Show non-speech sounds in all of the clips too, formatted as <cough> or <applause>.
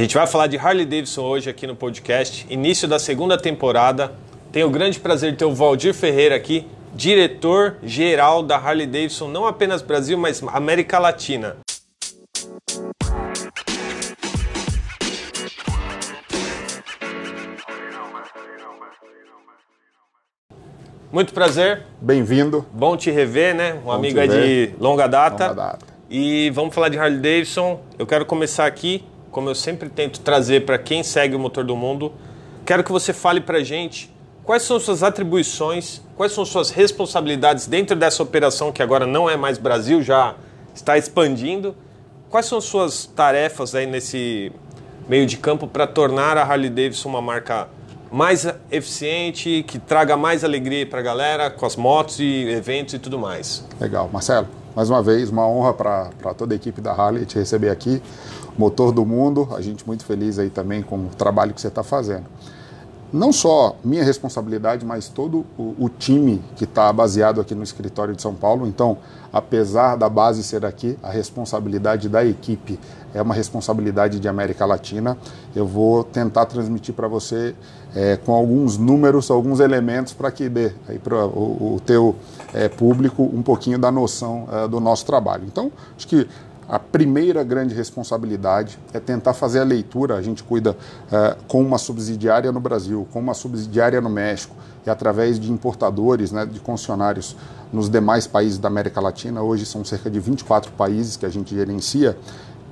A gente vai falar de Harley Davidson hoje aqui no podcast, início da segunda temporada. Tenho o grande prazer de ter o Valdir Ferreira aqui, diretor geral da Harley Davidson, não apenas Brasil, mas América Latina. Muito prazer. Bem-vindo. Bom te rever, né? Um Bom amigo é de longa data. Longa data. E vamos falar de Harley Davidson. Eu quero começar aqui, como eu sempre tento trazer para quem segue o motor do mundo. Quero que você fale para gente quais são suas atribuições, quais são suas responsabilidades dentro dessa operação que agora não é mais Brasil, já está expandindo. Quais são suas tarefas aí nesse meio de campo para tornar a Harley Davidson uma marca mais eficiente, que traga mais alegria para a galera com as motos e eventos e tudo mais? Legal. Marcelo, mais uma vez, uma honra para toda a equipe da Harley te receber aqui. Motor do mundo, a gente muito feliz aí também com o trabalho que você está fazendo. Não só minha responsabilidade, mas todo o, o time que está baseado aqui no escritório de São Paulo. Então, apesar da base ser aqui, a responsabilidade da equipe é uma responsabilidade de América Latina. Eu vou tentar transmitir para você é, com alguns números, alguns elementos para que dê para o, o, teu é, público um pouquinho da noção é, do nosso trabalho. Então, acho que a primeira grande responsabilidade é tentar fazer a leitura. A gente cuida uh, com uma subsidiária no Brasil, com uma subsidiária no México e através de importadores, né, de concessionários nos demais países da América Latina. Hoje são cerca de 24 países que a gente gerencia.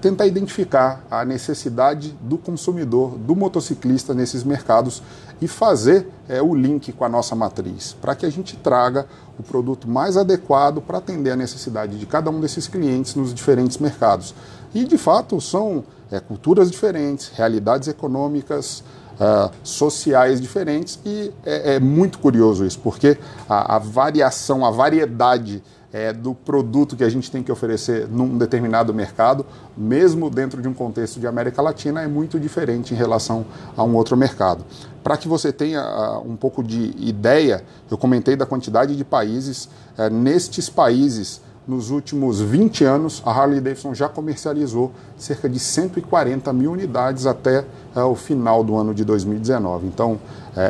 Tentar identificar a necessidade do consumidor, do motociclista nesses mercados e fazer é, o link com a nossa matriz, para que a gente traga o produto mais adequado para atender a necessidade de cada um desses clientes nos diferentes mercados. E de fato são é, culturas diferentes, realidades econômicas, uh, sociais diferentes e é, é, muito curioso isso, porque a, a variação, a variedade é, do produto que a gente tem que oferecer num determinado mercado, mesmo dentro de um contexto de América Latina, é muito diferente em relação a um outro mercado. Para que você tenha uh, um pouco de ideia, eu comentei da quantidade de países. Uh, nestes países, nos últimos 20 anos, a Harley Davidson já comercializou cerca de 140 mil unidades até uh, o final do ano de 2019. Então,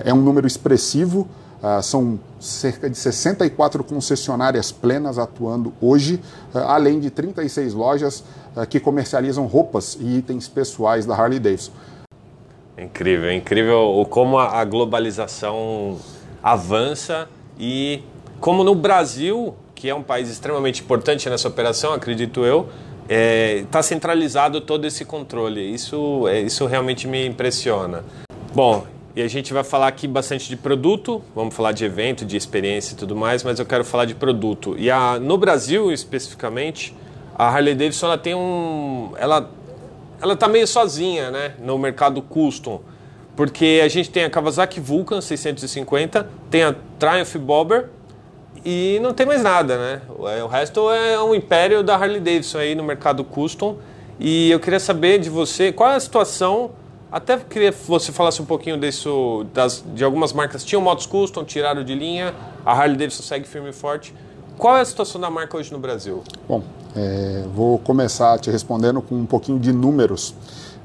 é um número expressivo. Uh, são cerca de 64 concessionárias plenas atuando hoje, uh, além de 36 lojas uh, que comercializam roupas e itens pessoais da Harley Davidson. É incrível, é incrível como a, a globalização avança e como no Brasil, que é um país extremamente importante nessa operação, acredito eu, está é, tá centralizado todo esse controle. Isso, é, isso realmente me impressiona. Bom, e a gente vai falar aqui bastante de produto, vamos falar de evento, de experiência e tudo mais, mas eu quero falar de produto. E a, no Brasil, especificamente, a Harley Davidson ela tem um. Ela, ela tá meio sozinha né, no mercado custom. Porque a gente tem a Kawasaki Vulcan 650, tem a Triumph Bobber e não tem mais nada, né? O resto é um império da Harley Davidson aí no mercado custom. E eu queria saber de você qual é a situação até queria que você falasse um pouquinho disso, das, de algumas marcas tinham motos custom, tiraram de linha, a Harley Davidson segue firme e forte. Qual é a situação da marca hoje no Brasil? Bom, é, vou começar te respondendo com um pouquinho de números.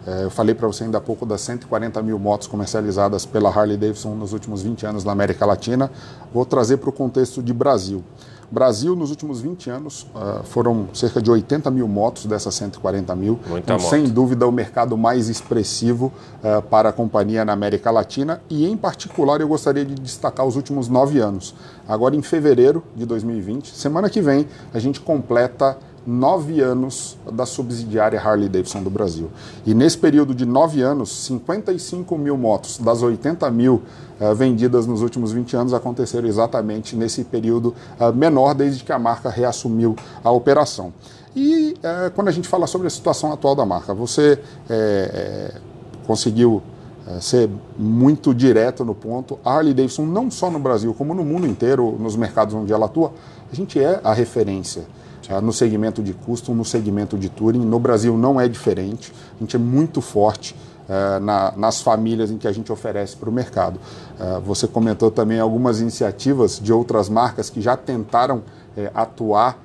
É, eu falei para você ainda há pouco das 140 mil motos comercializadas pela Harley Davidson nos últimos 20 anos na América Latina. Vou trazer para o contexto de Brasil. Brasil, nos últimos 20 anos, uh, foram cerca de 80 mil motos dessas 140 mil. Muita então, moto. sem dúvida, o mercado mais expressivo uh, para a companhia na América Latina. E, em particular, eu gostaria de destacar os últimos nove anos. Agora, em fevereiro de 2020, semana que vem, a gente completa nove anos da subsidiária Harley Davidson do Brasil. E nesse período de nove anos, 55 mil motos das 80 mil uh, vendidas nos últimos 20 anos aconteceram exatamente nesse período uh, menor desde que a marca reassumiu a operação. E uh, quando a gente fala sobre a situação atual da marca, você é, conseguiu ser muito direto no ponto. A Harley Davidson, não só no Brasil, como no mundo inteiro, nos mercados onde ela atua, a gente é a referência no segmento de custom, no segmento de touring. No Brasil não é diferente, a gente é muito forte uh, na, nas famílias em que a gente oferece para o mercado. Uh, você comentou também algumas iniciativas de outras marcas que já tentaram uh, atuar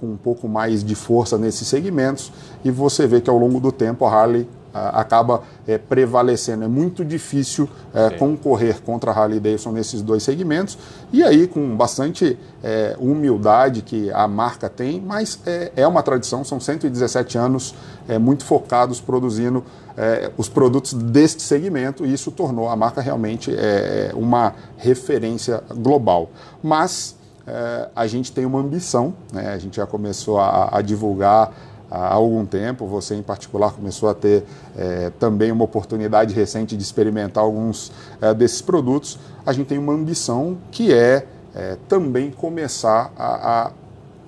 com um pouco mais de força nesses segmentos e você vê que ao longo do tempo a Harley acaba é, prevalecendo. É muito difícil é, concorrer contra a Harley Davidson nesses dois segmentos. E aí, com bastante é, humildade que a marca tem, mas é, é uma tradição, são 117 anos é, muito focados produzindo os produtos deste segmento, e isso tornou a marca realmente uma referência global. Mas a gente tem uma ambição, né? a gente já começou a, a divulgar há algum tempo. Você, em particular, começou a ter é, também uma oportunidade recente de experimentar alguns é, desses produtos. A gente tem uma ambição que é, é também começar a, a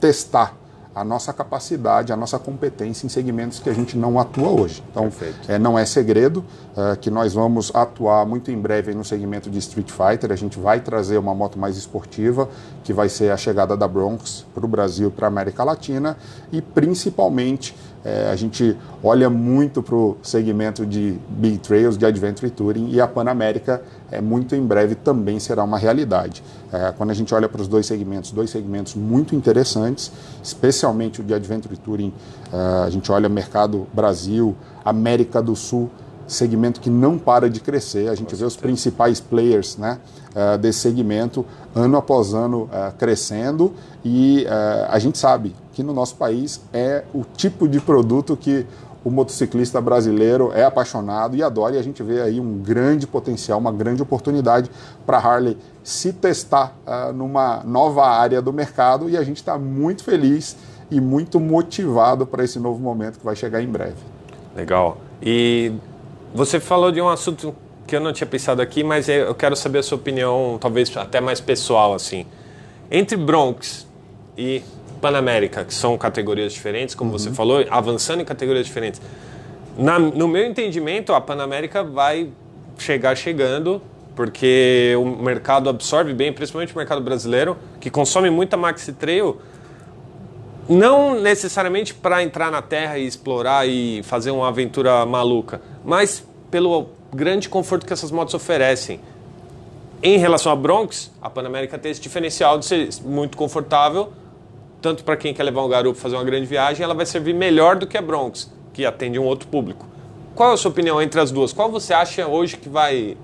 testar a nossa capacidade, a nossa competência em segmentos que a gente não atua hoje. Então, é, não é segredo é, que nós vamos atuar muito em breve no segmento de Street Fighter. A gente vai trazer uma moto mais esportiva, que vai ser a chegada da Bronx para o Brasil, para a América Latina e principalmente é, a gente olha muito para o segmento de Big Trails, de Adventure Touring e a Panamérica é, muito em breve também será uma realidade. É, quando a gente olha para os dois segmentos, dois segmentos muito interessantes, especialmente o de Adventure Touring, é, a gente olha mercado Brasil, América do Sul, segmento que não para de crescer. A gente vê os principais players né, uh, desse segmento ano após ano uh, crescendo e uh, a gente sabe que no nosso país é o tipo de produto que o motociclista brasileiro é apaixonado e adora, e a gente vê aí um grande potencial, uma grande oportunidade para a Harley se testar uh, numa nova área do mercado e a gente está muito feliz e muito motivado para esse novo momento que vai chegar em breve. Legal. E você falou de um assunto que eu não tinha pensado aqui, mas eu quero saber a sua opinião, talvez até mais pessoal assim. Entre Bronx e Panamérica, que são categorias diferentes, como uhum. você falou, avançando em categorias diferentes. Na, no meu entendimento, a Panamérica vai chegar chegando, porque o mercado absorve bem, principalmente o mercado brasileiro, que consome muita maxi trail, não necessariamente para entrar na terra e explorar e fazer uma aventura maluca, mas pelo grande conforto que essas motos oferecem. Em relação a Bronx, a Panamérica tem esse diferencial de ser muito confortável, tanto para quem quer levar um garupa fazer uma grande viagem, ela vai servir melhor do que a Bronx, que atende um outro público. Qual é a sua opinião entre as duas? Qual você acha hoje que vai.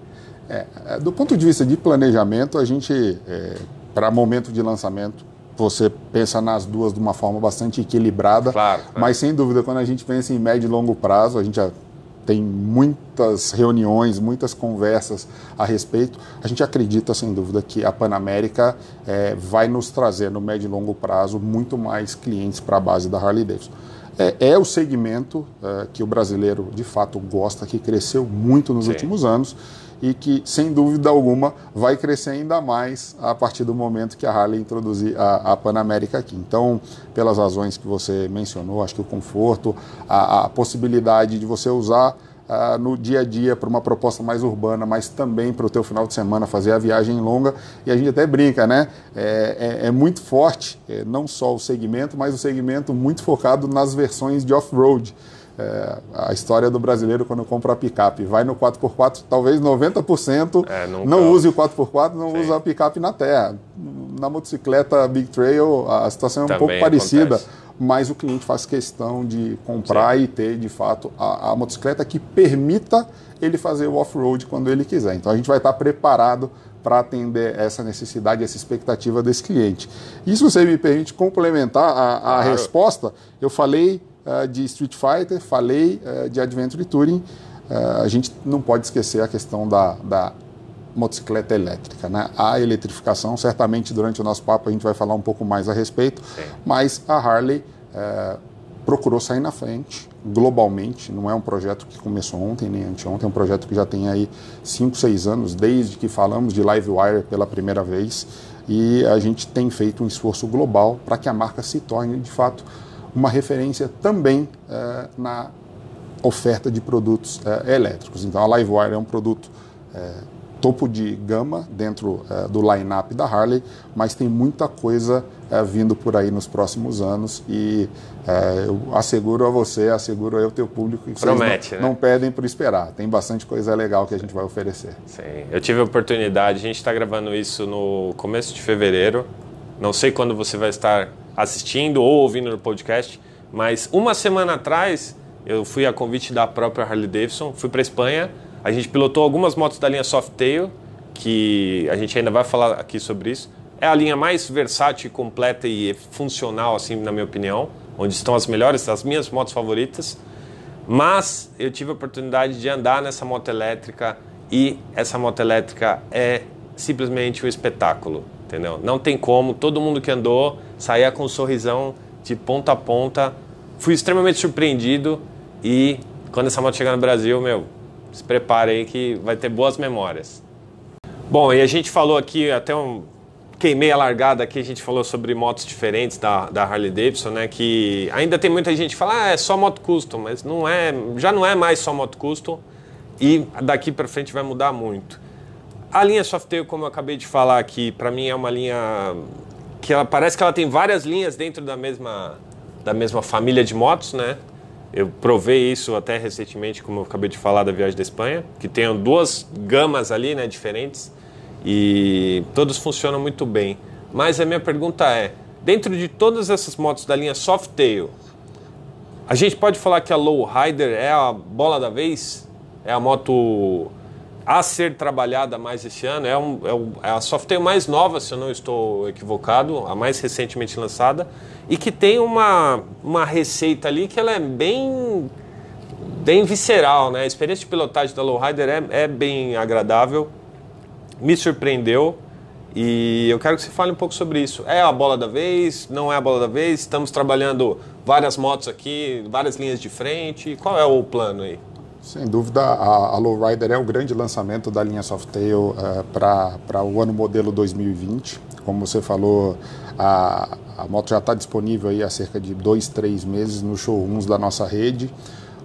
É, é do ponto de vista de planejamento, a gente, é, para momento de lançamento, você pensa nas duas de uma forma bastante equilibrada. Claro, claro. Mas sem dúvida, quando a gente pensa em médio e longo prazo, a gente já tem muitas reuniões, muitas conversas a respeito. A gente acredita, sem dúvida, que a Panamérica é, vai nos trazer no médio e longo prazo muito mais clientes para a base da Harley Davidson. É, é o segmento é, que o brasileiro de fato gosta, que cresceu muito nos Sim. últimos anos e que, sem dúvida alguma, vai crescer ainda mais a partir do momento que a Harley introduzir a, a Panamérica aqui. Então, pelas razões que você mencionou, acho que o conforto, a, a possibilidade de você usar Uh, no dia a dia para uma proposta mais urbana, mas também para o teu final de semana fazer a viagem longa. E a gente até brinca, né? É, é, é muito forte, é, não só o segmento, mas o segmento muito focado nas versões de off-road. É, a história do brasileiro quando compra a picape. Vai no 4x4, talvez 90% é, não use o 4x4, não Sim. usa a picape na terra. Na motocicleta Big Trail, a situação é um Também pouco parecida, acontece. mas o cliente faz questão de comprar Sim. e ter, de fato, a, a motocicleta que permita ele fazer o off-road quando ele quiser. Então a gente vai estar preparado para atender essa necessidade, essa expectativa desse cliente. E se você me permite complementar a, a claro. resposta, eu falei uh, de Street Fighter, falei uh, de Adventure Touring. Uh, a gente não pode esquecer a questão da, da motocicleta elétrica. Né? A eletrificação, certamente durante o nosso papo a gente vai falar um pouco mais a respeito, Sim. mas a Harley procurou sair na frente globalmente, não é um projeto que começou ontem nem anteontem, é um projeto que já tem aí 5, 6 anos, desde que falamos de Livewire pela primeira vez, e a gente tem feito um esforço global para que a marca se torne de fato uma referência também é, na oferta de produtos é, elétricos. Então a Livewire é um produto é, topo de gama dentro do line-up da Harley, mas tem muita coisa vindo por aí nos próximos anos e eu asseguro a você, asseguro ao teu público que Promete, não, né? não pedem por esperar. Tem bastante coisa legal que a gente vai oferecer. Sim, eu tive a oportunidade, a gente está gravando isso no começo de fevereiro. Não sei quando você vai estar assistindo ou ouvindo no podcast, mas uma semana atrás Eu fui a convite da própria Harley Davidson, fui para Espanha. A gente pilotou algumas motos da linha Softail, que a gente ainda vai falar aqui sobre isso. É a linha mais versátil, completa e funcional, assim, na minha opinião, onde estão as melhores, as minhas motos favoritas. Mas eu tive a oportunidade de andar nessa moto elétrica e essa moto elétrica é simplesmente um espetáculo, entendeu? Não tem como, todo mundo que andou saía com um sorrisão de ponta a ponta. Fui extremamente surpreendido e quando essa moto chegar no Brasil, meu, se prepare aí que vai ter boas memórias. Bom, e a gente falou aqui, até um, queimei a largada aqui, a gente falou sobre motos diferentes da, da Harley Davidson, né? Que ainda tem muita gente que fala, ah, é só moto custom, mas não é, já não é mais só moto custom e daqui para frente vai mudar muito. A linha Softail, como eu acabei de falar aqui, para mim é uma linha que ela parece que ela tem várias linhas dentro da mesma da mesma família de motos, né? Eu provei isso até recentemente, como eu acabei de falar da viagem da Espanha, que tem duas gamas ali, né, diferentes, e todos funcionam muito bem. Mas a minha pergunta é, dentro de todas essas motos da linha Softail, a gente pode falar que a Lowrider é a bola da vez? É a moto a ser trabalhada mais esse ano? É, um, é, um, é a Softail mais nova, se eu não estou equivocado, a mais recentemente lançada e que tem uma, uma receita ali que ela é bem bem visceral, né? A experiência de pilotagem da Lowrider é, é bem agradável, me surpreendeu e eu quero que você fale um pouco sobre isso. É a bola da vez? Não é a bola da vez? Estamos trabalhando várias motos aqui, várias linhas de frente. Qual é o plano aí? Sem dúvida, a, a Lowrider é o grande lançamento da linha Softail uh, para o ano modelo 2020. Como você falou, a, a moto já está disponível aí há cerca de dois, três meses nos showrooms da nossa rede.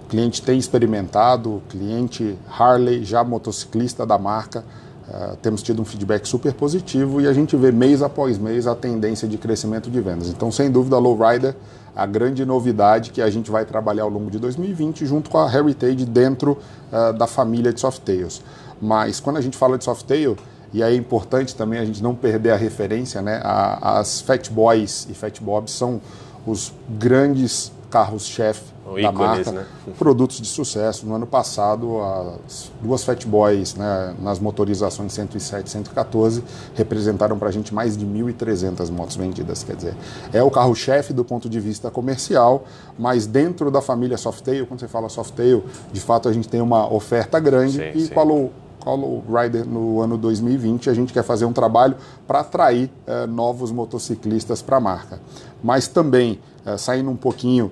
O cliente tem experimentado, o cliente Harley, já motociclista da marca, uh, temos tido um feedback super positivo e a gente vê mês após mês a tendência de crescimento de vendas. Então, sem dúvida, a Lowrider, a grande novidade que a gente vai trabalhar ao longo de 2020 junto com a Heritage dentro uh, da família de Softails. Mas quando a gente fala de Softail, e aí é importante também a gente não perder a referência, né? as Fat Boys e Fat Bobs são os grandes carros-chefe da marca, né? produtos de sucesso. No ano passado, as duas Fat Boys né, nas motorizações 107 e 114 representaram para a gente mais de 1.300 motos vendidas. Quer dizer, é o carro-chefe do ponto de vista comercial, mas dentro da família Softail, quando você fala Softail, de fato a gente tem uma oferta grande sim, e sim. qual Colo Rider no ano 2020, a gente quer fazer um trabalho para atrair eh, novos motociclistas para a marca. Mas também, eh, saindo um pouquinho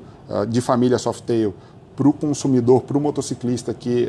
de família Softail, para o consumidor, para o motociclista que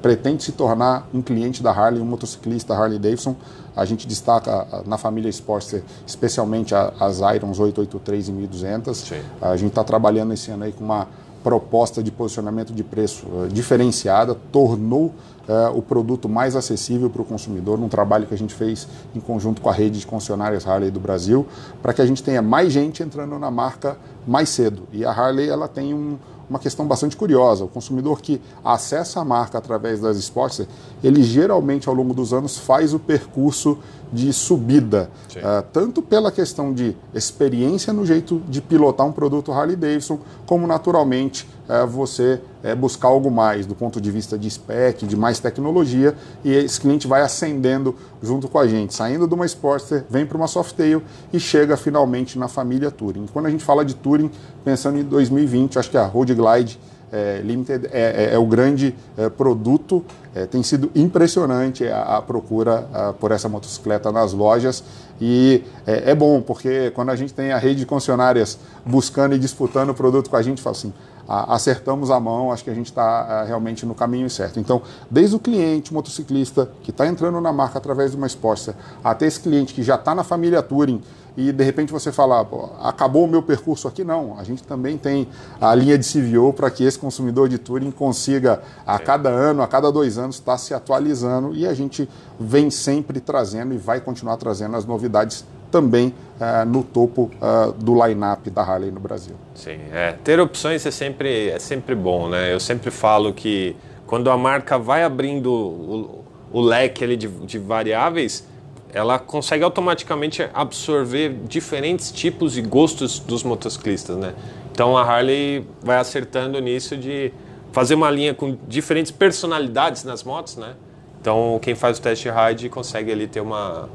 pretende se tornar um cliente da Harley, um motociclista Harley Davidson, a gente destaca na família Sportster, especialmente as Irons 883 e 1200. Sim. A gente está trabalhando esse ano aí com uma proposta de posicionamento de preço diferenciada, tornou é, o produto mais acessível para o consumidor, num trabalho que a gente fez em conjunto com a rede de concessionárias Harley do Brasil, para que a gente tenha mais gente entrando na marca mais cedo. E a Harley ela tem um, uma questão bastante curiosa. O consumidor que acessa a marca através das Sportster, ele geralmente ao longo dos anos faz o percurso de subida, uh, tanto pela questão de experiência no jeito de pilotar um produto Harley Davidson, como naturalmente uh, você uh, buscar algo mais do ponto de vista de spec, de mais tecnologia, e esse cliente vai ascendendo junto com a gente, saindo de uma Sportster, vem para uma Softail e chega finalmente na família Touring. Quando a gente fala de Touring, pensando em 2020, acho que a Road Glide é, Limited é, é, é, o grande é, produto. É, tem sido impressionante a, a procura a, por essa motocicleta nas lojas e é, é, bom porque quando a gente tem a rede de concessionárias buscando e disputando o produto com a gente, fala assim, acertamos a mão, acho que a gente está realmente no caminho certo. Então, desde o cliente, motociclista que está entrando na marca através de uma Sportster, até esse cliente que já está na família Touring e de repente você fala, acabou o meu percurso aqui, não. A gente também tem a linha de CVO para que esse consumidor de Touring consiga, a cada ano, a cada dois anos, estar tá se atualizando e a gente vem sempre trazendo e vai continuar trazendo as novidades também uh, no topo uh, do line-up da Harley no Brasil. Sim, é. ter opções é sempre, é sempre bom, né? Eu sempre falo que quando a marca vai abrindo o, o leque ali de, de variáveis, ela consegue automaticamente absorver diferentes tipos e gostos dos motociclistas, né? Então a Harley vai acertando nisso de fazer uma linha com diferentes personalidades nas motos, né? Então quem faz o test ride consegue ali ter uma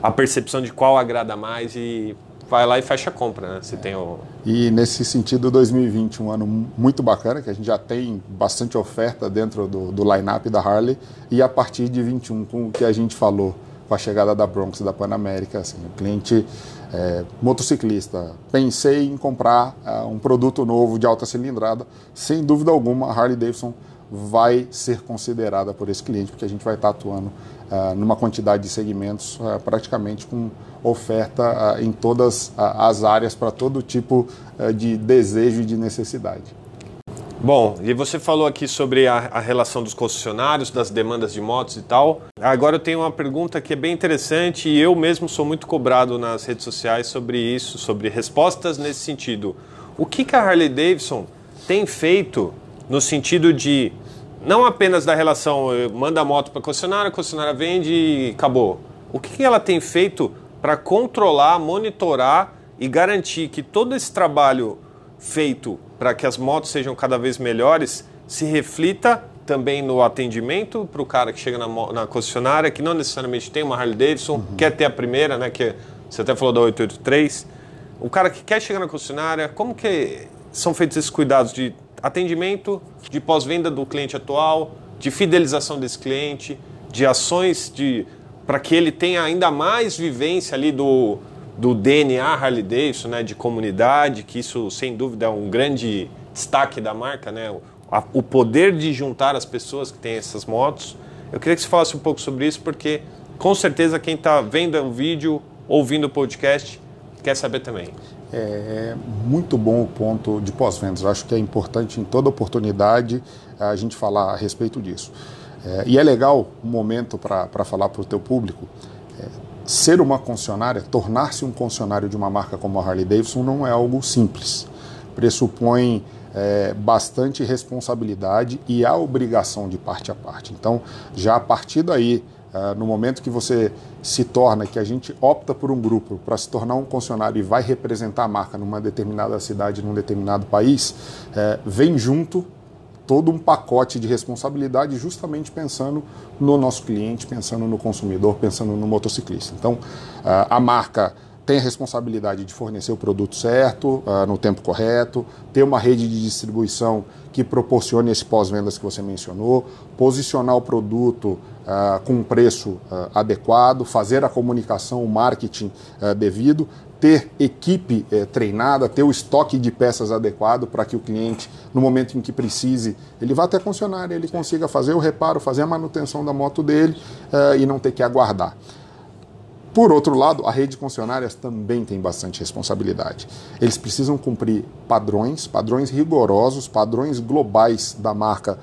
a percepção de qual agrada mais e vai lá e fecha a compra, né? Você tem o... E nesse sentido, 2020 um ano muito bacana, que a gente já tem bastante oferta dentro do, do line-up da Harley e a partir de 21, com o que a gente falou com a chegada da Bronx e da Panamérica, assim, o cliente é, motociclista, pensei em comprar é, um produto novo de alta cilindrada, sem dúvida alguma a Harley Davidson vai ser considerada por esse cliente, porque a gente vai estar atuando uh, numa quantidade de segmentos uh, praticamente com oferta em todas as áreas para todo tipo de desejo e de necessidade. Bom, e você falou aqui sobre a, a, relação dos concessionários, das demandas de motos e tal. Agora eu tenho uma pergunta que é bem interessante e eu mesmo sou muito cobrado nas redes sociais sobre isso, sobre respostas nesse sentido. O que, que a Harley Davidson tem feito no sentido de não apenas da relação eh, manda a moto para a concessionária, a concessionária vende e acabou. O que, que ela tem feito para controlar, monitorar e garantir que todo esse trabalho feito para que as motos sejam cada vez melhores se reflita também no atendimento para o cara que chega na, na, concessionária, que não necessariamente tem uma Harley Davidson, uhum. quer ter a primeira, né? Que você até falou da 883. O cara que quer chegar na concessionária, como que são feitos esses cuidados de atendimento, de pós-venda do cliente atual, de fidelização desse cliente, de ações de para que ele tenha ainda mais vivência ali do, do DNA Harley Davidson, né, de comunidade, que isso sem dúvida é um grande destaque da marca, né, o, poder de juntar as pessoas que têm essas motos. Eu queria que você falasse um pouco sobre isso, porque com certeza quem está vendo o vídeo, ouvindo o podcast, quer saber também. É muito bom o ponto de pós-vendas. Acho que é importante em toda oportunidade a gente falar a respeito disso. É, e é legal um momento para falar para o teu público ser uma concessionária, tornar-se um concessionário de uma marca como a Harley Davidson não é algo simples. Pressupõe é, bastante responsabilidade e a obrigação de parte a parte. Então, já a partir daí, é, no momento que você se torna, que a gente opta por um grupo para se tornar um concessionário e vai representar a marca numa determinada cidade, num determinado país, é, vem junto todo um pacote de responsabilidade justamente pensando no nosso cliente, pensando no consumidor, pensando no motociclista. Então, a marca tem a responsabilidade de fornecer o produto certo, no tempo correto, ter uma rede de distribuição que proporcione esse pós-vendas que você mencionou, posicionar o produto com um preço adequado, fazer a comunicação, o marketing devido, ter equipe eh, treinada, ter o estoque de peças adequado para que o cliente, no momento em que precise, ele vá até a concessionária, ele consiga fazer o reparo, fazer a manutenção da moto dele eh, e não ter que aguardar. Por outro lado, a rede de concessionárias também tem bastante responsabilidade. Eles precisam cumprir padrões, padrões rigorosos, padrões globais da marca,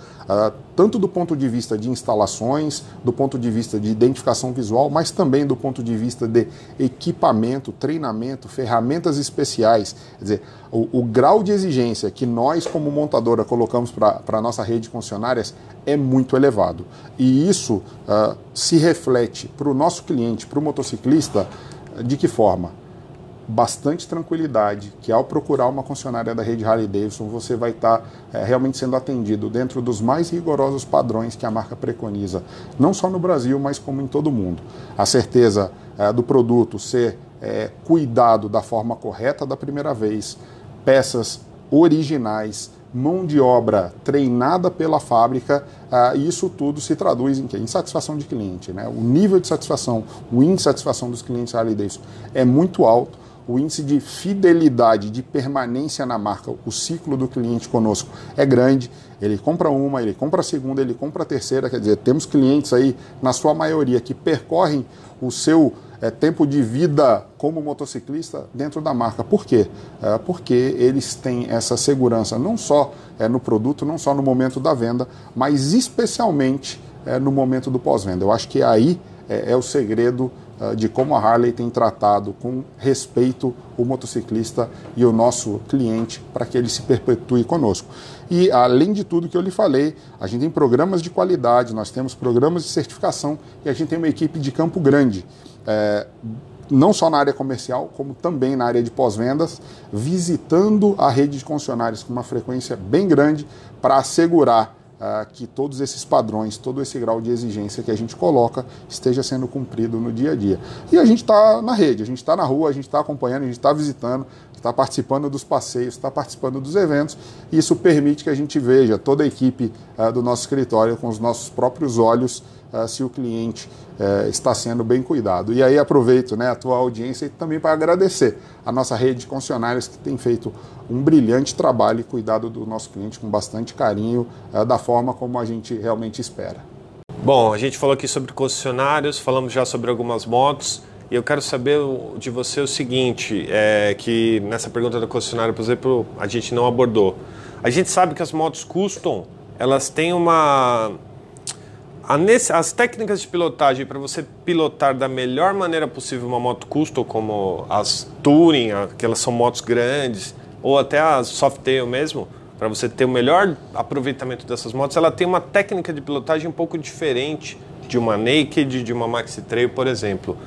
tanto do ponto de vista de instalações, do ponto de vista de identificação visual, mas também do ponto de vista de equipamento, treinamento, ferramentas especiais. Quer dizer, o, o grau de exigência que nós, como montadora, colocamos para a nossa rede de concessionárias é muito elevado. E isso uh, se reflete para o nosso cliente, para o motociclista, de que forma? Bastante tranquilidade, que ao procurar uma concessionária da rede Harley Davidson, você vai estar tá, é, realmente sendo atendido dentro dos mais rigorosos padrões que a marca preconiza, não só no Brasil, mas como em todo o mundo. A certeza é, do produto ser é, cuidado da forma correta da primeira vez, peças originais, mão de obra treinada pela fábrica, e isso tudo se traduz em quê? Em satisfação de cliente. Né? O nível de satisfação, o índice de satisfação dos clientes Harley Davidson é muito alto, o índice de fidelidade, de permanência na marca, o ciclo do cliente conosco é grande. Ele compra uma, ele compra a segunda, ele compra a terceira. Quer dizer, temos clientes aí, na sua maioria, que percorrem o seu é, tempo de vida como motociclista dentro da marca. Por quê? É, porque eles têm essa segurança não só é, no produto, não só no momento da venda, mas especialmente no momento do pós-venda. Eu acho que aí é, o segredo de como a Harley tem tratado com respeito o motociclista e o nosso cliente para que ele se perpetue conosco. E além de tudo que eu lhe falei, a gente tem programas de qualidade, nós temos programas de certificação e a gente tem uma equipe de Campo Grande é, não só na área comercial, como também na área de pós-vendas, visitando a rede de concessionários com uma frequência bem grande para assegurar que todos esses padrões, todo esse grau de exigência que a gente coloca esteja sendo cumprido no dia a dia. E a gente está na rede, a gente está na rua, a gente está acompanhando, a gente está visitando, está participando dos passeios, está participando dos eventos, e isso permite que a gente veja toda a equipe uh, do nosso escritório com os nossos próprios olhos uh, se o cliente uh, está sendo bem cuidado. E aí aproveito né, a tua audiência também para agradecer a nossa rede de concessionários que tem feito um brilhante trabalho e cuidado do nosso cliente com bastante carinho, da forma como a gente realmente espera. Bom, a gente falou aqui sobre concessionários, falamos já sobre algumas motos. E eu quero saber de você o seguinte, é, que nessa pergunta da concessionária, por exemplo, a gente não abordou. A gente sabe que as motos custom, elas têm uma... As técnicas de pilotagem para você pilotar da melhor maneira possível uma moto custom, como as Touring, que elas são motos grandes, ou até as Softail mesmo, para você ter o melhor aproveitamento dessas motos, ela tem uma técnica de pilotagem um pouco diferente de uma Naked, de uma Maxi Trail, por exemplo.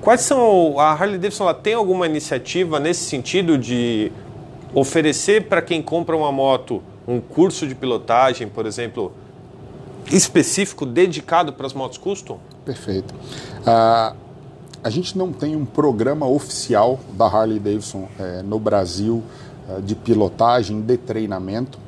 Quais são. A Harley Davidson ela tem alguma iniciativa nesse sentido de oferecer para quem compra uma moto um curso de pilotagem, por exemplo, específico, dedicado para as motos custom? Perfeito. Uh, a gente não tem um programa oficial da Harley Davidson é, no Brasil uh, de pilotagem, de treinamento,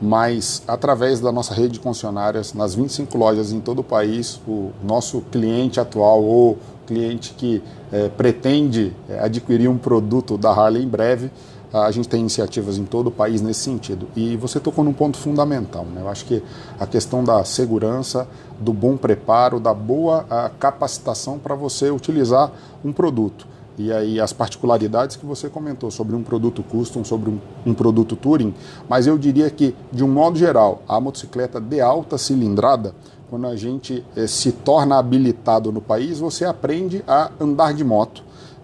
mas através da nossa rede de concessionárias, nas 25 lojas em todo o país, o nosso cliente atual ou cliente que é, pretende adquirir um produto da Harley em breve, a gente tem iniciativas em todo o país nesse sentido. E você tocou num ponto fundamental. Né? Eu acho que a questão da segurança, do bom preparo, da boa capacitação para você utilizar um produto. E aí as particularidades que você comentou sobre um produto custom, sobre um, um produto touring, mas eu diria que, de um modo geral, a motocicleta de alta cilindrada, quando a gente eh, se torna habilitado no país, você aprende a andar de moto,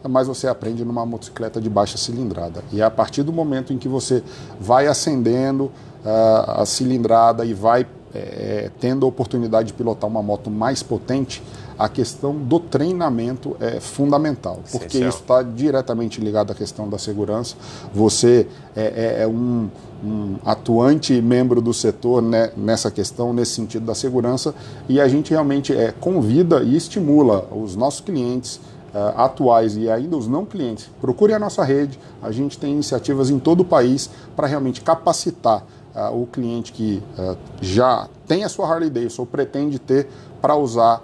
mas você aprende numa motocicleta de baixa cilindrada. E é a partir do momento em que você vai acendendo uh, a cilindrada e vai eh, tendo a oportunidade de pilotar uma moto mais potente, a questão do treinamento é fundamental, porque isso está diretamente ligado à questão da segurança. Você é, é, é um, um, atuante membro do setor né, nessa questão, nesse sentido da segurança, e a gente realmente é, convida e estimula os nossos clientes Uh, atuais e ainda os não clientes, procure a nossa rede. A gente tem iniciativas em todo o país para realmente capacitar uh, o cliente que uh, já tem a sua Harley Davidson ou pretende ter para usar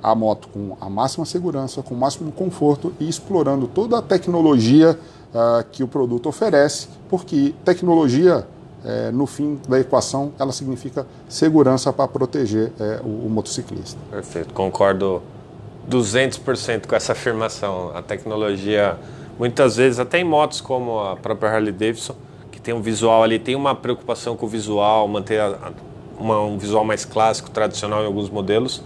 a moto com a máxima segurança, com o máximo conforto e explorando toda a tecnologia que o produto oferece, porque tecnologia, eh, no fim da equação, ela significa segurança para proteger eh, o, o motociclista. Perfeito, concordo 200% com essa afirmação. A tecnologia, muitas vezes, até em motos como a própria Harley Davidson, que tem um visual ali, tem uma preocupação com o visual, manter a, uma, um visual mais clássico, tradicional em alguns modelos,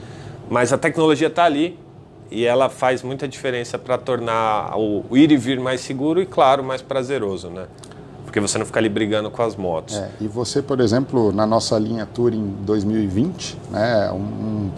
mas a tecnologia está ali e ela faz muita diferença para tornar o, ir e vir mais seguro e, claro, mais prazeroso, né? Porque você não fica ali brigando com as motos. É, e você, por exemplo, na nossa linha Touring 2020, né, um, um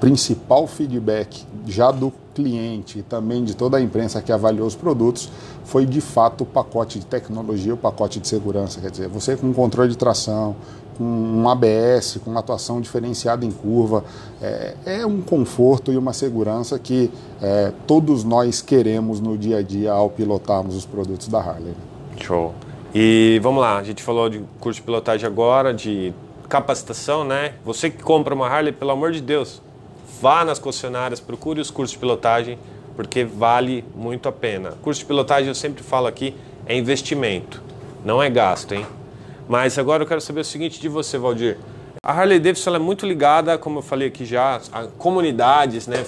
principal feedback já do cliente e também de toda a imprensa que avaliou os produtos foi de fato o pacote de tecnologia, o pacote de segurança. Quer dizer, você com controle de tração, com um ABS, com uma atuação diferenciada em curva. É, é um conforto e uma segurança que é, todos nós queremos no dia a dia ao pilotarmos os produtos da Harley. Show. E vamos lá, a gente falou de curso de pilotagem agora, de capacitação, né? Você que compra uma Harley, pelo amor de Deus, vá nas concessionárias, procure os cursos de pilotagem, porque vale muito a pena. Curso de pilotagem, eu sempre falo aqui, é investimento, não é gasto, hein? Mas agora eu quero saber o seguinte de você, Valdir. A Harley Davidson é muito ligada, como eu falei aqui já, a comunidades, né?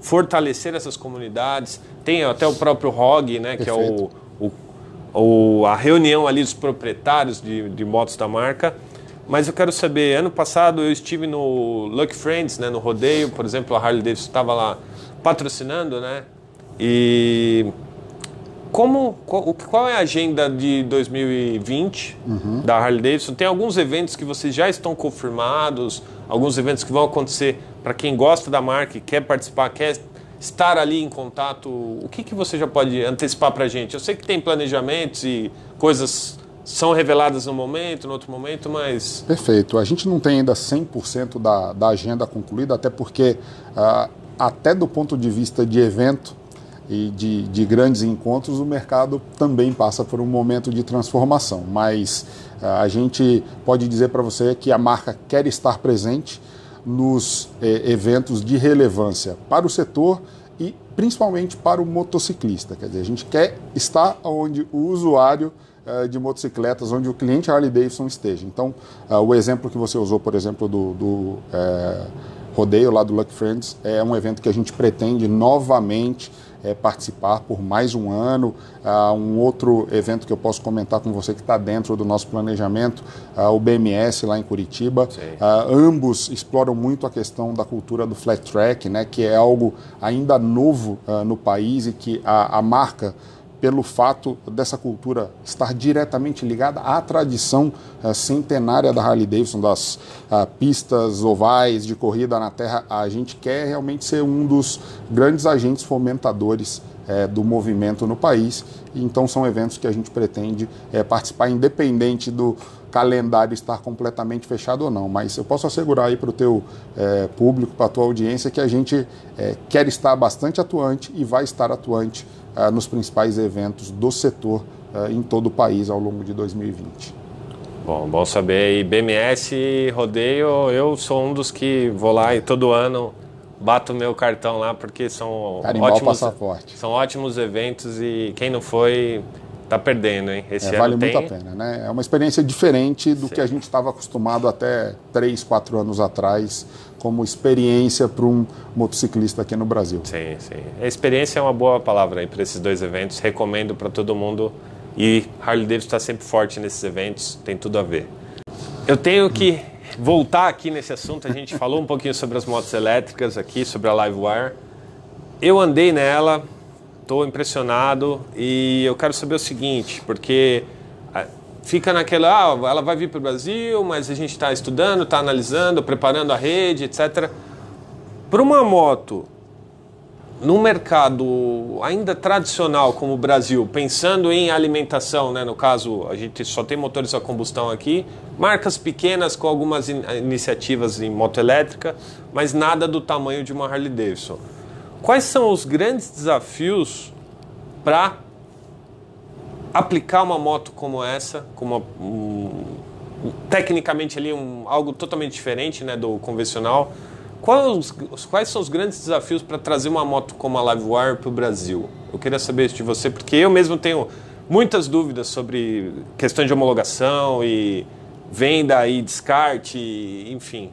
Fortalecer essas comunidades. Tem até o próprio ROG, né? Que é o, o, o, a reunião ali dos proprietários de, de motos da marca. Mas eu quero saber, ano passado eu estive no Lucky Friends, né, no rodeio, por exemplo, a Harley Davidson estava lá patrocinando, né? E como, qual, qual, é a agenda de 2020 uhum. da Harley Davidson? Tem alguns eventos que vocês já estão confirmados, alguns eventos que vão acontecer para quem gosta da marca e quer participar, quer estar ali em contato? O que, que você já pode antecipar para a gente? Eu sei que tem planejamentos e coisas são reveladas no momento, no outro momento, mas. Perfeito. A gente não tem ainda 100% da, da agenda concluída, até porque, uh, até do ponto de vista de evento e de, de grandes encontros, o mercado também passa por um momento de transformação. Mas uh, a gente pode dizer para você que a marca quer estar presente nos eh, eventos de relevância para o setor e principalmente para o motociclista. Quer dizer, a gente quer estar onde o usuário de motocicletas, onde o cliente Harley Davidson esteja. Então, uh, o exemplo que você usou, por exemplo, do, do uh, rodeio lá do Luck Friends, é um evento que a gente pretende novamente é, participar por mais um ano. Um outro evento que eu posso comentar com você que está dentro do nosso planejamento, uh, o BMS lá em Curitiba. Ambos exploram muito a questão da cultura do flat track, né, que é algo ainda novo no país e que a, a marca pelo fato dessa cultura estar diretamente ligada à tradição uh, centenária da Harley Davidson, das uh, pistas ovais de corrida na terra, a gente quer realmente ser um dos grandes agentes fomentadores uh, do movimento no país. Então são eventos que a gente pretende participar, independente do calendário estar completamente fechado ou não. Mas eu posso assegurar aí para o teu público, para a tua audiência, que a gente quer estar bastante atuante e vai estar atuante uh, nos principais eventos do setor uh, em todo o país ao longo de 2020. Bom, bom saber. E BMS Rodeio, eu sou um dos que vou lá e todo ano bato meu cartão lá porque são Carimbar ótimos, passaporte. são ótimos eventos e quem não foi tá perdendo, hein? Esse é, vale tem... muito a pena, né? É uma experiência diferente do Sim. que a gente estava acostumado até 3, 4 anos atrás como experiência para um motociclista aqui no Brasil. Sim, sim. A experiência é uma boa palavra aí para esses dois eventos. Recomendo para todo mundo e Harley Davidson está sempre forte nesses eventos, tem tudo a ver. Eu tenho que voltar aqui nesse assunto. A gente <laughs> falou um pouquinho sobre as motos elétricas aqui, sobre a Livewire. Eu andei nela, estou impressionado e eu quero saber o seguinte, porque fica naquela, ah, ela vai vir para o Brasil, mas a gente está estudando, está analisando, preparando a rede, etc. Para uma moto, num mercado ainda tradicional como o Brasil, pensando em alimentação, né, no caso a gente só tem motores a combustão aqui, marcas pequenas com algumas in iniciativas em moto elétrica, mas nada do tamanho de uma Harley Davidson. Quais são os grandes desafios para aplicar uma moto como essa, como uma, um, tecnicamente ali um, algo totalmente diferente né, do convencional. Quais, quais são os grandes desafios para trazer uma moto como a Livewire para o Brasil? Eu queria saber isso de você, porque eu mesmo tenho muitas dúvidas sobre questão de homologação e venda e descarte, enfim.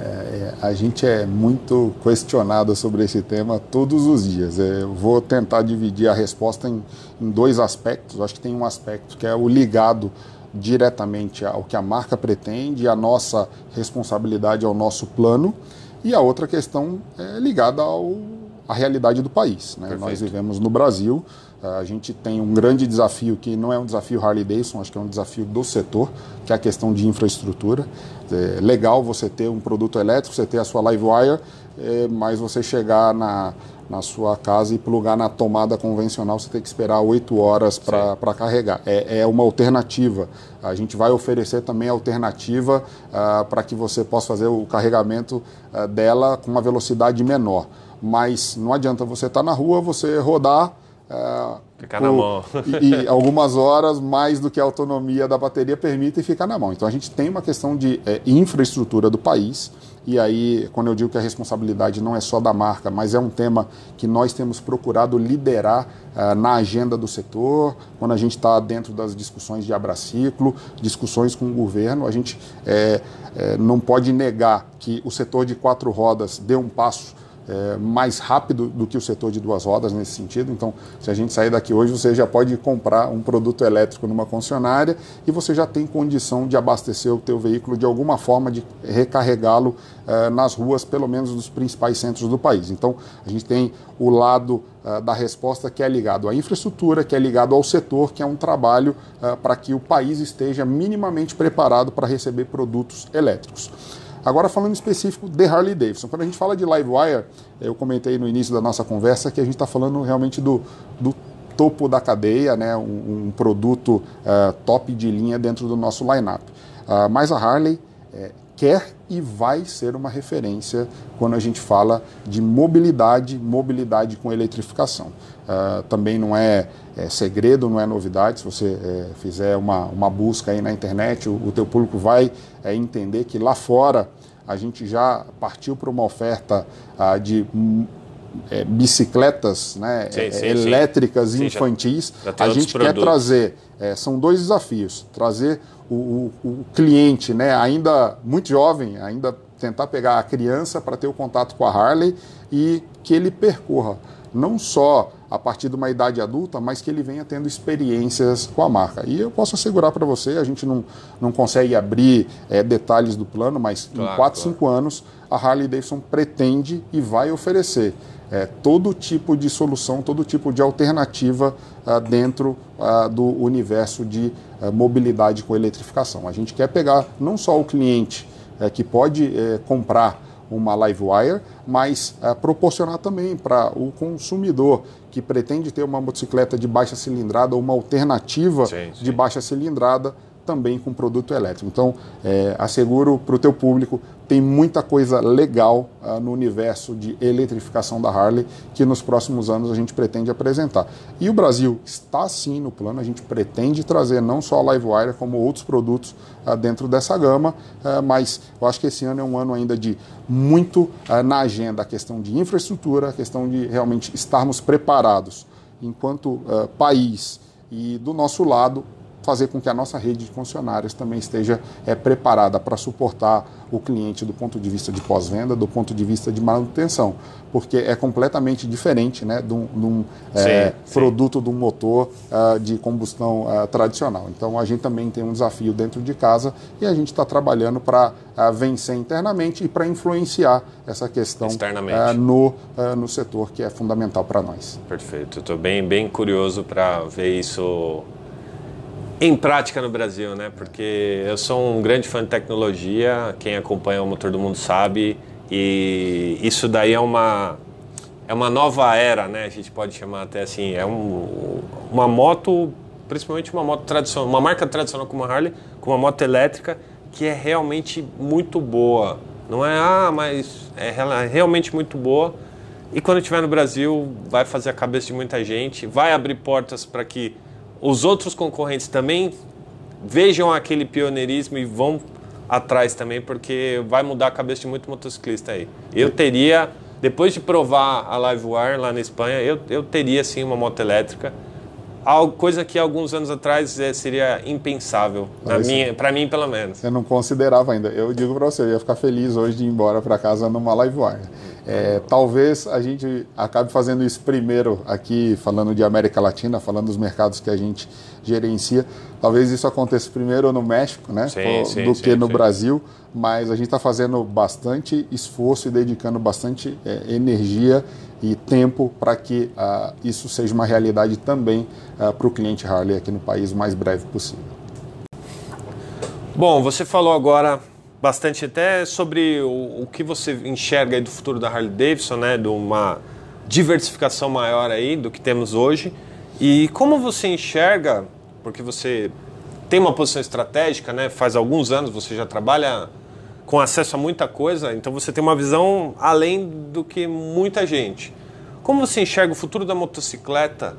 É, é, a gente é muito questionado sobre esse tema todos os dias. É, eu vou tentar dividir a resposta em, em dois aspectos. acho que tem um aspecto que é o ligado diretamente ao que a marca pretende, a nossa responsabilidade ao nosso plano, e a outra questão é ligada ao, à realidade do país. Né? Nós vivemos no Brasil, a gente tem um grande desafio que não é um desafio Harley Davidson, acho que é um desafio do setor, que é a questão de infraestrutura. É legal você ter um produto elétrico, você ter a sua Livewire, é, mas você chegar na, na sua casa e plugar na tomada convencional, você tem que esperar 8 horas para carregar. É, é, uma alternativa. A gente vai oferecer também alternativa uh, para que você possa fazer o carregamento uh, dela com uma velocidade menor. Mas não adianta você estar tá na rua, você rodar é, ficar na mão. e, e, algumas horas mais do que a autonomia da bateria permite ficar na mão. Então a gente tem uma questão de é, infraestrutura do país. E aí, quando eu digo que a responsabilidade não é só da marca, mas é um tema que nós temos procurado liderar uh, na agenda do setor, quando a gente está dentro das discussões de abraciclo, discussões com o governo, a gente é, é, não pode negar que o setor de quatro rodas deu um passo é, mais rápido do que o setor de duas rodas nesse sentido. Então, se a gente sair daqui hoje, você já pode comprar um produto elétrico numa concessionária e você já tem condição de abastecer o teu veículo de alguma forma, de recarregá-lo é, nas ruas, pelo menos nos principais centros do país. Então, a gente tem o lado é, da resposta que é ligado à infraestrutura, que é ligado ao setor, que é um trabalho é, para que o país esteja minimamente preparado para receber produtos elétricos. Agora falando em específico de Harley Davidson, quando a gente fala de Livewire, eu comentei no início da nossa conversa que a gente está falando realmente do, do topo da cadeia, né, um, um produto uh, top de linha dentro do nosso lineup. Uh, mas a Harley é, quer e vai ser uma referência quando a gente fala de mobilidade, mobilidade com eletrificação. Uh, também não é, é, segredo, não é novidade. Se você é, fizer uma, uma busca aí na internet, o, o teu público vai é, entender que lá fora a gente já partiu para uma oferta uh, de é, bicicletas né, sim, sim, elétricas sim. infantis. Já, já a gente quer trazer, é, são dois desafios, trazer o, o, o, cliente né, ainda muito jovem, ainda tentar pegar a criança para ter o contato com a Harley e que ele percorra não só a partir de uma idade adulta, mas que ele venha tendo experiências com a marca. E eu posso assegurar para você, a gente não, não consegue abrir é, detalhes do plano, mas claro, em 4, 5 claro. anos a Harley Davidson pretende e vai oferecer é, todo tipo de solução, todo tipo de alternativa ah, dentro ah, do universo de ah, mobilidade com eletrificação. A gente quer pegar não só o cliente é, que pode é, comprar uma Livewire, mas é, proporcionar também para o consumidor que pretende ter uma motocicleta de baixa cilindrada ou uma alternativa sim, sim. de baixa cilindrada também com produto elétrico. Então, é, asseguro para o teu público, tem muita coisa legal uh, no universo de eletrificação da Harley que nos próximos anos a gente pretende apresentar. E o Brasil está sim no plano, a gente pretende trazer não só a Livewire, como outros produtos uh, dentro dessa gama, uh, mas eu acho que esse ano é um ano ainda de muito na agenda a questão de infraestrutura, a questão de realmente estarmos preparados enquanto país e do nosso lado fazer com que a nossa rede de funcionários também esteja é, preparada para suportar o cliente do ponto de vista de pós-venda, do ponto de vista de manutenção, porque é completamente diferente né, de um, de um é, produto de um motor uh, de combustão uh, tradicional. Então a gente também tem um desafio dentro de casa e a gente está trabalhando para uh, vencer internamente e para influenciar essa questão no, no setor que é fundamental para nós. Perfeito. Estou bem, bem curioso para ver isso em prática no Brasil, né? Porque eu sou um grande fã de tecnologia, quem acompanha o Motor do Mundo sabe, e isso daí é uma é uma nova era, né? A gente pode chamar até assim, é um, uma moto, principalmente uma moto tradicional, uma marca tradicional como a Harley, com uma moto elétrica que é realmente muito boa. Não é ah, mas é realmente muito boa. E quando estiver no Brasil, vai fazer a cabeça de muita gente, vai abrir portas para que os outros concorrentes também vejam aquele pioneirismo e vão atrás também, porque vai mudar a cabeça de muito motociclista aí. Eu teria, depois de provar a Livewire lá na Espanha, eu, eu teria sim uma moto elétrica coisa que alguns anos atrás é, seria impensável, para mim pelo menos. Eu não considerava ainda. Eu digo para você, eu ia ficar feliz hoje de ir embora para casa numa Livewire. É, talvez a gente acabe fazendo isso primeiro aqui, falando de América Latina, falando dos mercados que a gente gerencia. Talvez isso aconteça primeiro no México, né? Sim, sim, do sim, que no Brasil, mas a gente está fazendo bastante esforço e dedicando bastante é, energia e tempo para que uh, isso seja uma realidade também uh, para o cliente Harley aqui no país o mais breve possível. Bom, você falou agora bastante até sobre o, o que você enxerga aí do futuro da Harley Davidson, né, de uma diversificação maior aí do que temos hoje. E como você enxerga, porque você tem uma posição estratégica, né, faz alguns anos você já trabalha com acesso a muita coisa, então você tem uma visão além do que muita gente. Como você enxerga o futuro da motocicleta,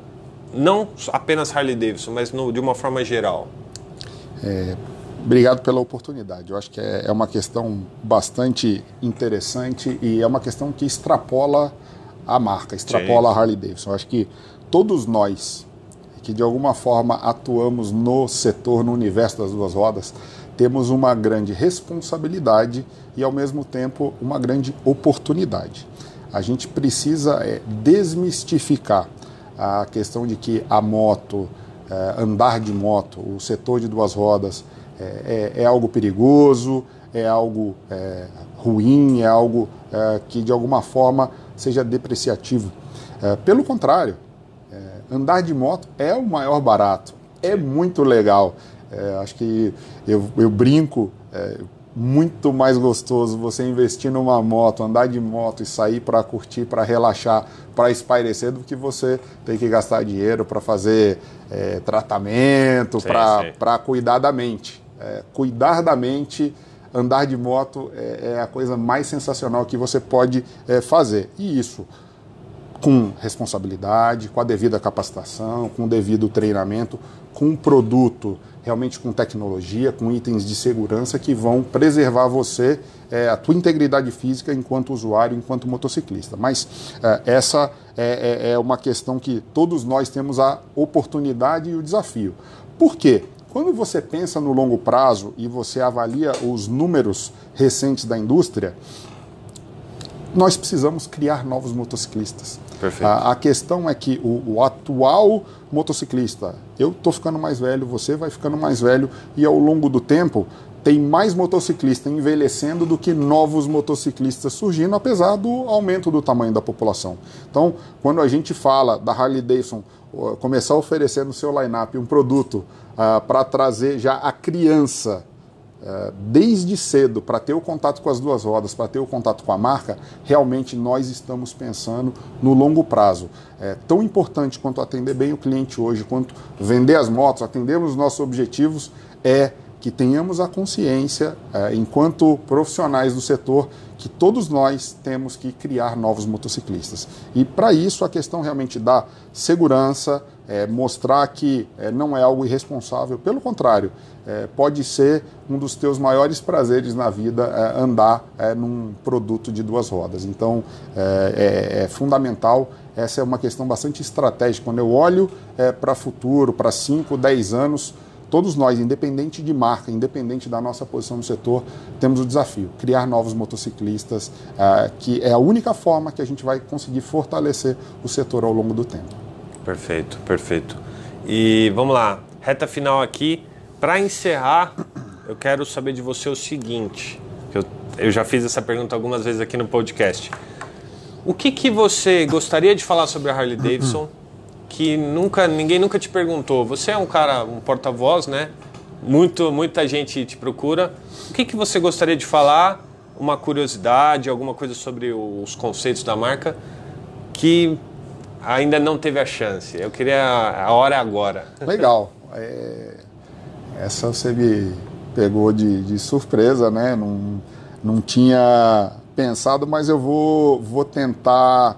não apenas Harley Davidson, mas no, de uma forma geral? É, obrigado pela oportunidade. Eu acho que é, é uma questão bastante interessante e é uma questão que extrapola a marca, extrapola Sim. a Harley Davidson. Eu acho que todos nós que de alguma forma atuamos no setor, no universo das duas rodas, temos uma grande responsabilidade e, ao mesmo tempo, uma grande oportunidade. A gente precisa é, desmistificar a questão de que a moto, é, andar de moto, o setor de duas rodas, é, é, é algo perigoso, é algo é, ruim, é algo é, que de alguma forma seja depreciativo. pelo contrário, andar de moto é o maior barato, é muito legal. É, acho que eu, eu brinco, é, muito mais gostoso você investir numa moto, andar de moto e sair para curtir, para relaxar, para espairecer, do que você ter que gastar dinheiro para fazer é, tratamento, para cuidar da mente. É, cuidar da mente, andar de moto é, é, a coisa mais sensacional que você pode é, fazer. E isso com responsabilidade, com a devida capacitação, com o devido treinamento, com um produto realmente com tecnologia, com itens de segurança que vão preservar você, é, a tua integridade física enquanto usuário, enquanto motociclista. Mas é, essa é, é, é uma questão que todos nós temos a oportunidade e o desafio. Por quê? Quando você pensa no longo prazo e você avalia os números recentes da indústria, nós precisamos criar novos motociclistas. A, a, questão é que o, o atual motociclista, eu estou ficando mais velho, você vai ficando mais velho, e ao longo do tempo tem mais motociclista envelhecendo do que novos motociclistas surgindo, apesar do aumento do tamanho da população. Então, quando a gente fala da Harley Davidson começar a oferecer no seu line-up um produto uh, para trazer já a criança é, desde cedo para ter o contato com as duas rodas, para ter o contato com a marca, realmente nós estamos pensando no longo prazo. É tão importante quanto atender bem o cliente hoje, quanto vender as motos, atendermos os nossos objetivos, é que tenhamos a consciência, é, enquanto profissionais do setor, que todos nós temos que criar novos motociclistas. E para isso a questão realmente da segurança, é, mostrar que é, não é algo irresponsável, pelo contrário, é, pode ser um dos teus maiores prazeres na vida é, andar é, num produto de duas rodas. Então é, é, fundamental, essa é uma questão bastante estratégica. Quando eu olho para o futuro, para 5, 10 anos, todos nós, independente de marca, independente da nossa posição no setor, temos o desafio, criar novos motociclistas, uh, que é a única forma que a gente vai conseguir fortalecer o setor ao longo do tempo. Perfeito, perfeito. E vamos lá, reta final aqui. Para encerrar, eu quero saber de você o seguinte, eu, eu já fiz essa pergunta algumas vezes aqui no podcast. O que, que você gostaria de falar sobre a Harley Davidson que nunca ninguém nunca te perguntou. Você é um cara, um porta-voz, né? Muito, muita gente te procura. O que, que você gostaria de falar? Uma curiosidade, alguma coisa sobre os conceitos da marca que ainda não teve a chance. Eu queria a hora é agora. Legal. É, essa você me pegou de, de surpresa, né? Não, não tinha pensado, mas eu vou, vou tentar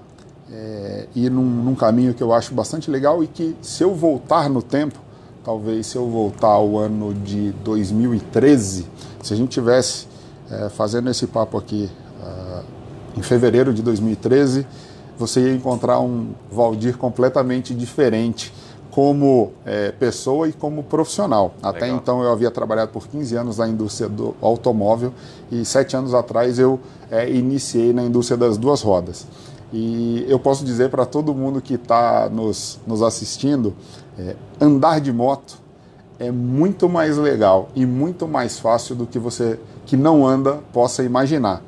é, ir num, num, caminho que eu acho bastante legal e que se eu voltar no tempo, talvez se eu voltar ao ano de 2013, se a gente tivesse é, fazendo esse papo aqui uh, em fevereiro de 2013, você ia encontrar um Valdir completamente diferente como é, pessoa e como profissional. Legal. Até então eu havia trabalhado por 15 anos na indústria do automóvel e sete anos atrás eu é, iniciei na indústria das duas rodas. E eu posso dizer para todo mundo que está nos, nos assistindo: é, andar de moto é muito mais legal e muito mais fácil do que você que não anda possa imaginar.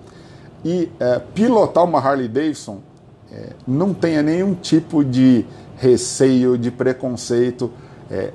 E é, pilotar uma Harley Davidson é, não tenha nenhum tipo de receio, de preconceito. É,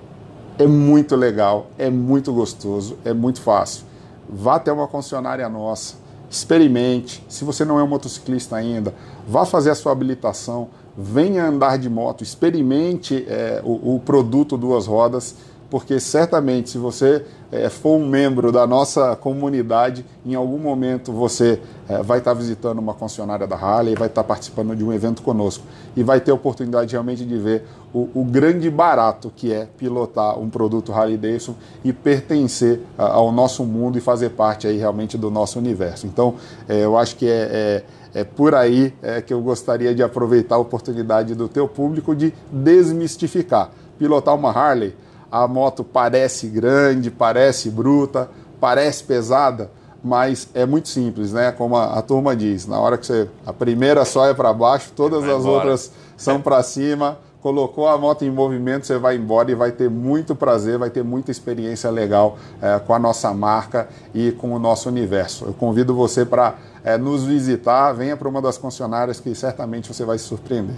é muito legal, é muito gostoso, é muito fácil. Vá até uma concessionária nossa experimente. Se você não é um motociclista ainda, vá fazer a sua habilitação, venha andar de moto, experimente é, o, o, produto duas rodas, porque certamente se você é, for um membro da nossa comunidade, em algum momento você é, vai estar visitando uma concessionária da Harley, vai estar participando de um evento conosco. E vai ter a oportunidade realmente de ver o, o grande barato que é pilotar um produto Harley Davidson e pertencer a, ao nosso mundo e fazer parte aí realmente do nosso universo. Então, é, eu acho que é, é, é por aí é, que eu gostaria de aproveitar a oportunidade do teu público de desmistificar. Pilotar uma Harley a moto parece grande, parece bruta, parece pesada, mas é muito simples, né? Como a, a turma diz, na hora que você a primeira só é para baixo, todas as embora. outras são para cima. Colocou a moto em movimento, você vai embora e vai ter muito prazer, vai ter muita experiência legal é, com a nossa marca e com o nosso universo. Eu convido você para é, nos visitar, venha para uma das concessionárias que certamente você vai se surpreender.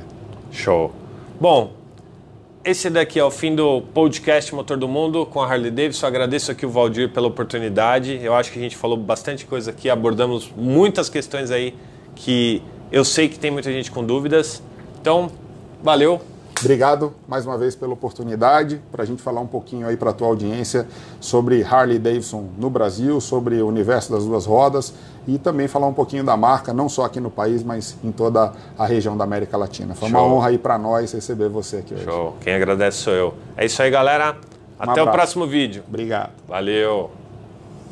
Show. Bom, esse daqui é o fim do podcast Motor do Mundo com a Harley Davidson. Agradeço aqui o Valdir pela oportunidade. Eu acho que a gente falou bastante coisa aqui, abordamos muitas questões aí que eu sei que tem muita gente com dúvidas. Então, valeu. Obrigado mais uma vez pela oportunidade para a gente falar um pouquinho aí para a tua audiência sobre Harley Davidson no Brasil, sobre o universo das duas rodas e também falar um pouquinho da marca, não só aqui no país, mas em toda a região da América Latina. Foi Show. uma honra aí para nós receber você aqui hoje. Show. Quem agradece sou eu. É isso aí, galera. Até o próximo vídeo. Obrigado. Valeu.